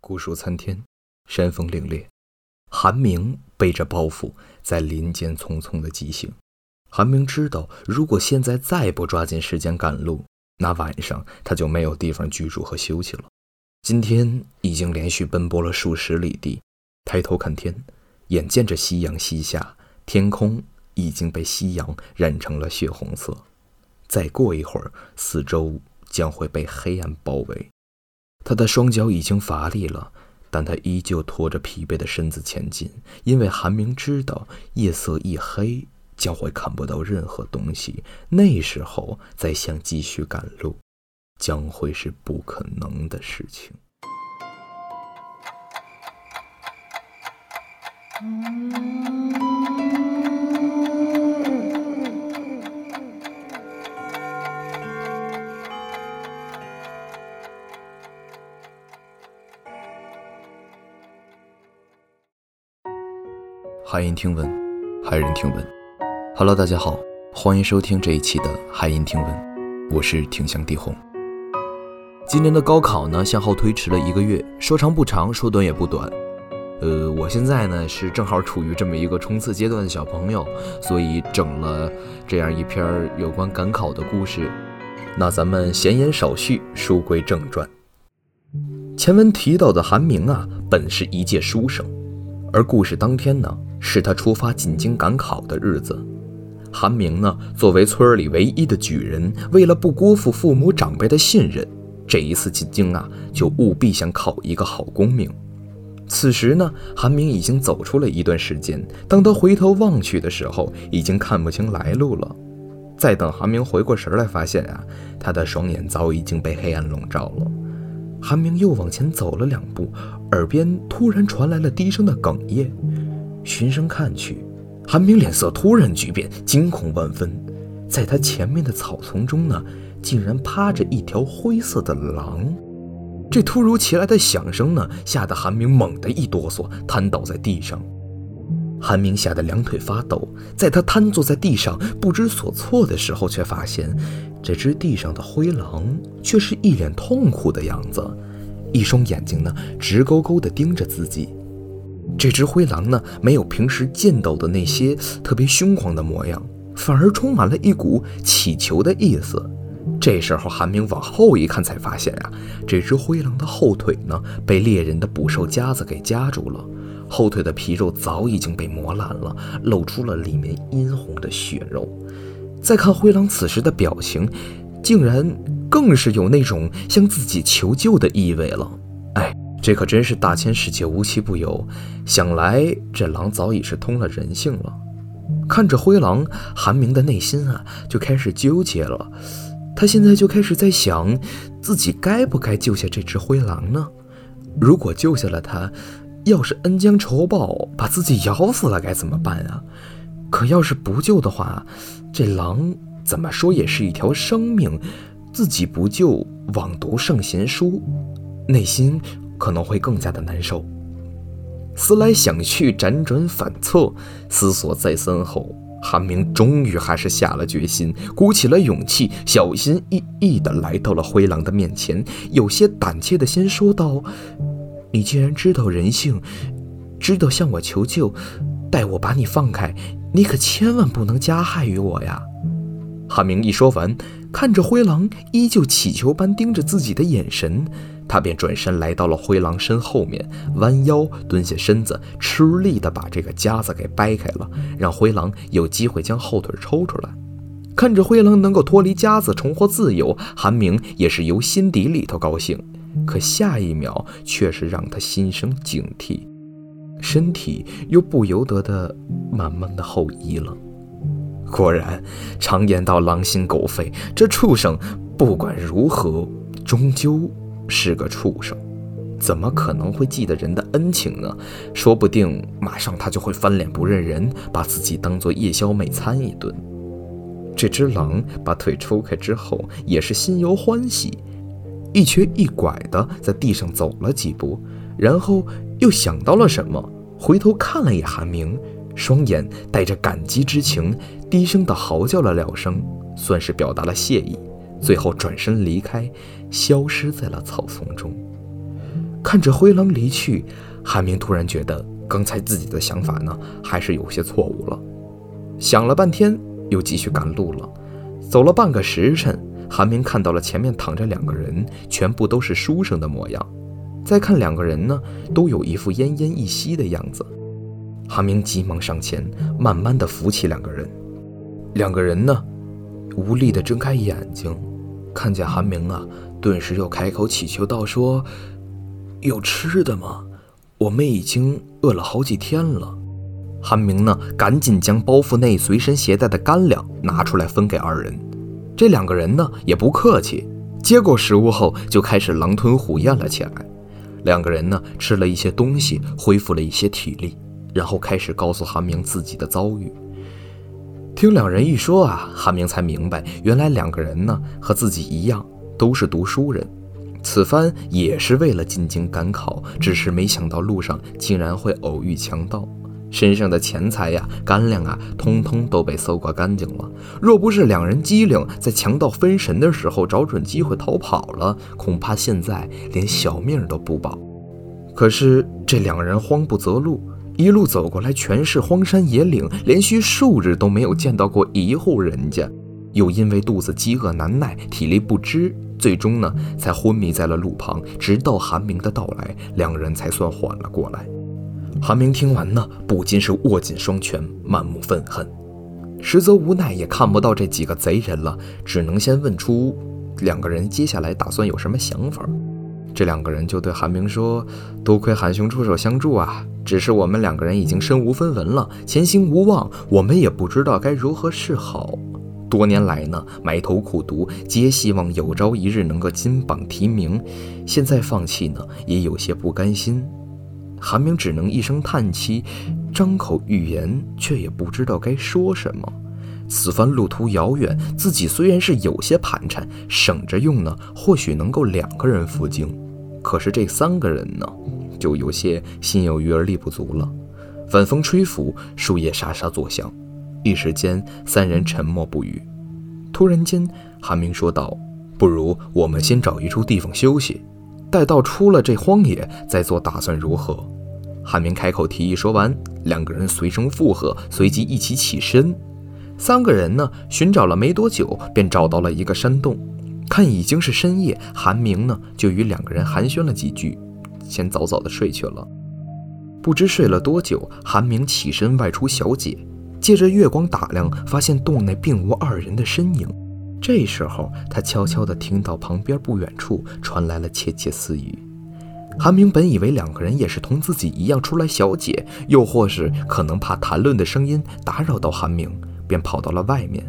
古树参天，山峰凛冽。韩明背着包袱在林间匆匆的疾行。韩明知道，如果现在再不抓紧时间赶路，那晚上他就没有地方居住和休息了。今天已经连续奔波了数十里地，抬头看天，眼见着夕阳西下，天空已经被夕阳染成了血红色。再过一会儿，四周将会被黑暗包围。他的双脚已经乏力了，但他依旧拖着疲惫的身子前进，因为韩明知道夜色一黑将会看不到任何东西，那时候再想继续赶路，将会是不可能的事情。海音听闻，骇人听闻。Hello，大家好，欢迎收听这一期的海音听闻，我是挺香地红。今年的高考呢，向后推迟了一个月，说长不长，说短也不短。呃，我现在呢是正好处于这么一个冲刺阶段的小朋友，所以整了这样一篇有关赶考的故事。那咱们闲言少叙，书归正传。前文提到的韩明啊，本是一介书生。而故事当天呢，是他出发进京赶考的日子。韩明呢，作为村里唯一的举人，为了不辜负父母长辈的信任，这一次进京啊，就务必想考一个好功名。此时呢，韩明已经走出了一段时间，当他回头望去的时候，已经看不清来路了。再等韩明回过神来，发现啊，他的双眼早已经被黑暗笼罩了。韩明又往前走了两步，耳边突然传来了低声的哽咽。循声看去，韩明脸色突然巨变，惊恐万分。在他前面的草丛中呢，竟然趴着一条灰色的狼。这突如其来的响声呢，吓得韩明猛地一哆嗦，瘫倒在地上。韩明吓得两腿发抖，在他瘫坐在地上不知所措的时候，却发现。这只地上的灰狼却是一脸痛苦的样子，一双眼睛呢直勾勾地盯着自己。这只灰狼呢没有平时见到的那些特别凶狂的模样，反而充满了一股乞求的意思。这时候韩明往后一看，才发现啊，这只灰狼的后腿呢被猎人的捕兽夹子给夹住了，后腿的皮肉早已经被磨烂了，露出了里面殷红的血肉。再看灰狼此时的表情，竟然更是有那种向自己求救的意味了。这可真是大千世界无奇不有，想来这狼早已是通了人性了。看着灰狼，韩明的内心啊就开始纠结了。他现在就开始在想，自己该不该救下这只灰狼呢？如果救下了它，要是恩将仇报，把自己咬死了该怎么办啊？可要是不救的话，这狼怎么说也是一条生命，自己不救，枉读圣贤书，内心可能会更加的难受。思来想去，辗转反侧，思索再三后，韩明终于还是下了决心，鼓起了勇气，小心翼翼地来到了灰狼的面前，有些胆怯地先说道：“你既然知道人性，知道向我求救，待我把你放开。”你可千万不能加害于我呀！韩明一说完，看着灰狼依旧乞求般盯着自己的眼神，他便转身来到了灰狼身后面，弯腰蹲下身子，吃力地把这个夹子给掰开了，让灰狼有机会将后腿抽出来。看着灰狼能够脱离夹子，重获自由，韩明也是由心底里头高兴。可下一秒，却是让他心生警惕。身体又不由得的慢慢的后移了。果然，常言道狼心狗肺，这畜生不管如何，终究是个畜生，怎么可能会记得人的恩情呢？说不定马上他就会翻脸不认人，把自己当做夜宵美餐一顿。这只狼把腿抽开之后，也是心有欢喜，一瘸一拐的在地上走了几步。然后又想到了什么，回头看了一眼韩明，双眼带着感激之情，低声的嚎叫了两声，算是表达了谢意。最后转身离开，消失在了草丛中。看着灰狼离去，韩明突然觉得刚才自己的想法呢，还是有些错误了。想了半天，又继续赶路了。走了半个时辰，韩明看到了前面躺着两个人，全部都是书生的模样。再看两个人呢，都有一副奄奄一息的样子。韩明急忙上前，慢慢的扶起两个人。两个人呢，无力的睁开眼睛，看见韩明啊，顿时又开口祈求道：“说，有吃的吗？我们已经饿了好几天了。”韩明呢，赶紧将包袱内随身携带的干粮拿出来分给二人。这两个人呢，也不客气，接过食物后就开始狼吞虎咽了起来。两个人呢，吃了一些东西，恢复了一些体力，然后开始告诉韩明自己的遭遇。听两人一说啊，韩明才明白，原来两个人呢和自己一样，都是读书人，此番也是为了进京赶考，只是没想到路上竟然会偶遇强盗。身上的钱财呀、干粮啊，通通都被搜刮干净了。若不是两人机灵，在强盗分神的时候找准机会逃跑了，恐怕现在连小命都不保。可是这两人慌不择路，一路走过来全是荒山野岭，连续数日都没有见到过一户人家，又因为肚子饥饿难耐，体力不支，最终呢才昏迷在了路旁。直到韩明的到来，两人才算缓了过来。韩明听完呢，不禁是握紧双拳，满目愤恨。实则无奈，也看不到这几个贼人了，只能先问出两个人接下来打算有什么想法。这两个人就对韩明说：“多亏韩兄出手相助啊！只是我们两个人已经身无分文了，前行无望，我们也不知道该如何是好。多年来呢，埋头苦读，皆希望有朝一日能够金榜题名。现在放弃呢，也有些不甘心。”韩明只能一声叹气，张口欲言，却也不知道该说什么。此番路途遥远，自己虽然是有些盘缠，省着用呢，或许能够两个人赴京。可是这三个人呢，就有些心有余而力不足了。晚风吹拂，树叶沙沙作响，一时间三人沉默不语。突然间，韩明说道：“不如我们先找一处地方休息。”待到出了这荒野，再做打算如何？韩明开口提议，说完，两个人随声附和，随即一起起身。三个人呢，寻找了没多久，便找到了一个山洞。看已经是深夜，韩明呢就与两个人寒暄了几句，先早早的睡去了。不知睡了多久，韩明起身外出小解，借着月光打量，发现洞内并无二人的身影。这时候，他悄悄地听到旁边不远处传来了窃窃私语。韩明本以为两个人也是同自己一样出来小解，又或是可能怕谈论的声音打扰到韩明，便跑到了外面。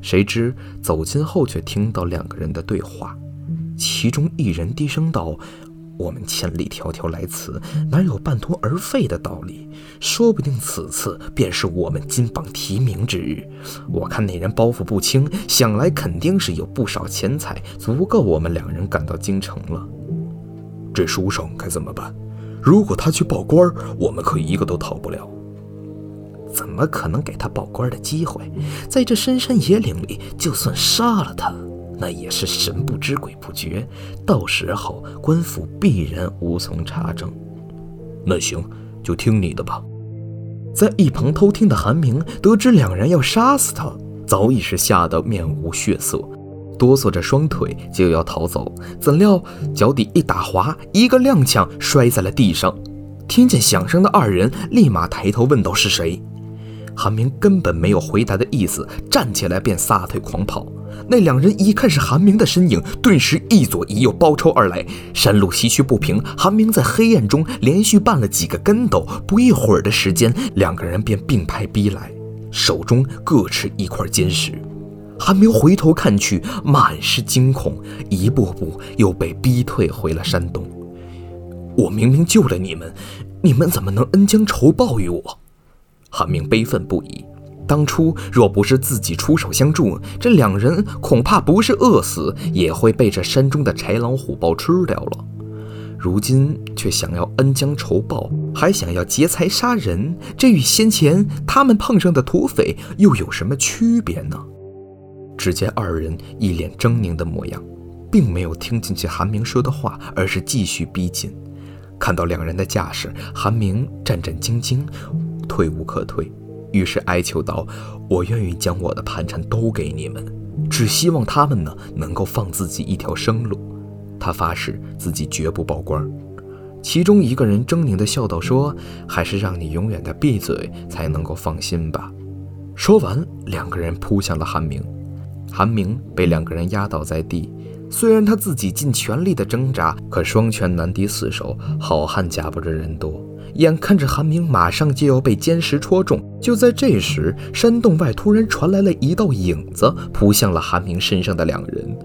谁知走近后，却听到两个人的对话，其中一人低声道。我们千里迢迢来此，哪有半途而废的道理？说不定此次便是我们金榜题名之日。我看那人包袱不轻，想来肯定是有不少钱财，足够我们两人赶到京城了。这书生该怎么办？如果他去报官，我们可一个都逃不了。怎么可能给他报官的机会？在这深山野岭里，就算杀了他。那也是神不知鬼不觉，到时候官府必然无从查证。那行，就听你的吧。在一旁偷听的韩明得知两人要杀死他，早已是吓得面无血色，哆嗦着双腿就要逃走，怎料脚底一打滑，一个踉跄摔在了地上。听见响声的二人立马抬头问道：“是谁？”韩明根本没有回答的意思，站起来便撒腿狂跑。那两人一看是韩明的身影，顿时一左一右包抄而来。山路崎岖不平，韩明在黑暗中连续绊了几个跟斗，不一会儿的时间，两个人便并排逼来，手中各持一块坚石。韩明回头看去，满是惊恐，一步步又被逼退回了山洞。我明明救了你们，你们怎么能恩将仇报于我？韩明悲愤不已。当初若不是自己出手相助，这两人恐怕不是饿死，也会被这山中的豺狼虎豹吃掉了。如今却想要恩将仇报，还想要劫财杀人，这与先前他们碰上的土匪又有什么区别呢？只见二人一脸狰狞的模样，并没有听进去韩明说的话，而是继续逼近。看到两人的架势，韩明战战兢兢，退无可退，于是哀求道：“我愿意将我的盘缠都给你们，只希望他们呢能够放自己一条生路。”他发誓自己绝不报官。其中一个人狰狞地笑道：“说还是让你永远的闭嘴，才能够放心吧。”说完，两个人扑向了韩明。韩明被两个人压倒在地。虽然他自己尽全力的挣扎，可双拳难敌四手，好汉架不住人多。眼看着韩明马上就要被坚石戳中，就在这时，山洞外突然传来了一道影子，扑向了韩明身上的两人。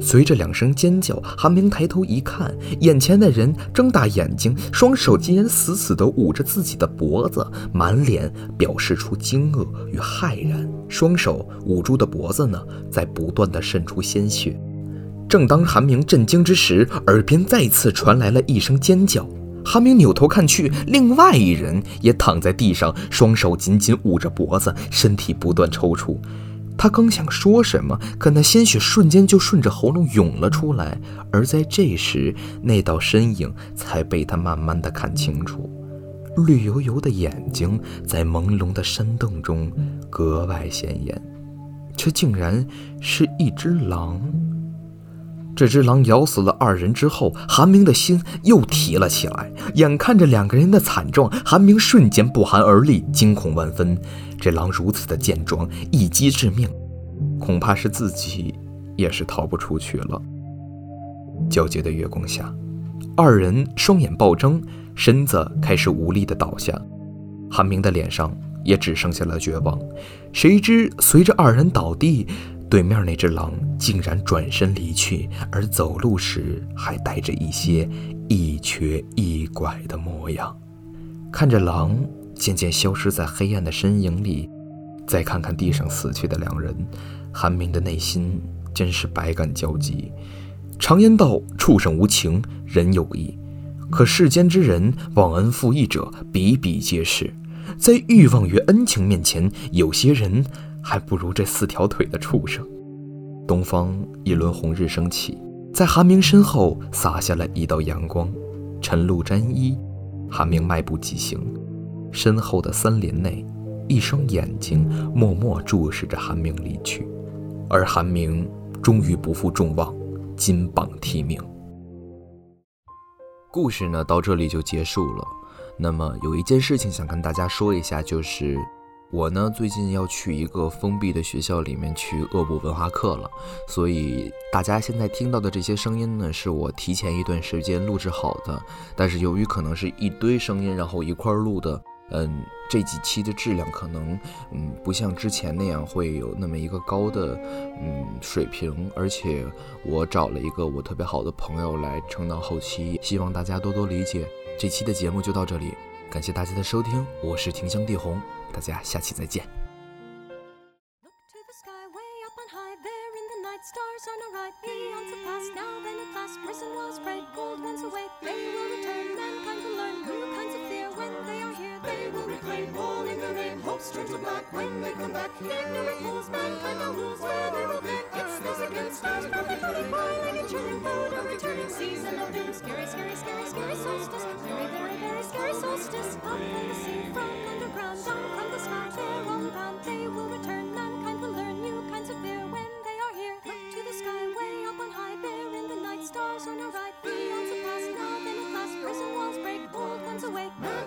随着两声尖叫，韩明抬头一看，眼前的人睁大眼睛，双手竟然死死地捂着自己的脖子，满脸表示出惊愕与骇然。双手捂住的脖子呢，在不断地渗出鲜血。正当韩明震惊之时，耳边再次传来了一声尖叫。韩明扭头看去，另外一人也躺在地上，双手紧紧捂着脖子，身体不断抽搐。他刚想说什么，可那鲜血瞬间就顺着喉咙涌了出来。而在这时，那道身影才被他慢慢的看清楚，绿油油的眼睛在朦胧的山洞中格外显眼，这竟然是一只狼。这只狼咬死了二人之后，韩明的心又提了起来。眼看着两个人的惨状，韩明瞬间不寒而栗，惊恐万分。这狼如此的健壮，一击致命，恐怕是自己也是逃不出去了。皎洁的月光下，二人双眼暴睁，身子开始无力的倒下。韩明的脸上也只剩下了绝望。谁知随着二人倒地，对面那只狼竟然转身离去，而走路时还带着一些一瘸一拐的模样。看着狼渐渐消失在黑暗的身影里，再看看地上死去的两人，韩明的内心真是百感交集。常言道：“畜生无情，人有意。”可世间之人忘恩负义者比比皆是，在欲望与恩情面前，有些人。还不如这四条腿的畜生。东方一轮红日升起，在韩明身后洒下了一道阳光。晨露沾衣，韩明迈步疾行。身后的森林内，一双眼睛默默注视着韩明离去。而韩明终于不负众望，金榜题名。故事呢，到这里就结束了。那么有一件事情想跟大家说一下，就是。我呢，最近要去一个封闭的学校里面去恶补文化课了，所以大家现在听到的这些声音呢，是我提前一段时间录制好的。但是由于可能是一堆声音，然后一块儿录的，嗯，这几期的质量可能，嗯，不像之前那样会有那么一个高的，嗯，水平。而且我找了一个我特别好的朋友来承担后期，希望大家多多理解。这期的节目就到这里，感谢大家的收听，我是庭香地红。大家下期再见。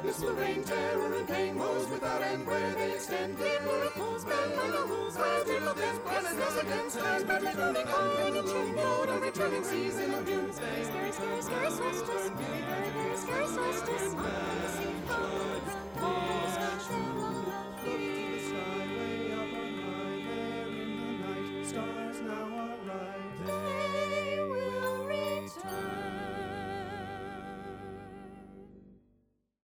madness will terror and pain, woes without end, where they extend. The miracles, bell, and the rules, where till of them, planet against. stars badly turning and a tune, board, a returning season of doomsday. Scary, scary, scary, scary, scary, scary, scary, scary, scary, scary, scary, scary, scary,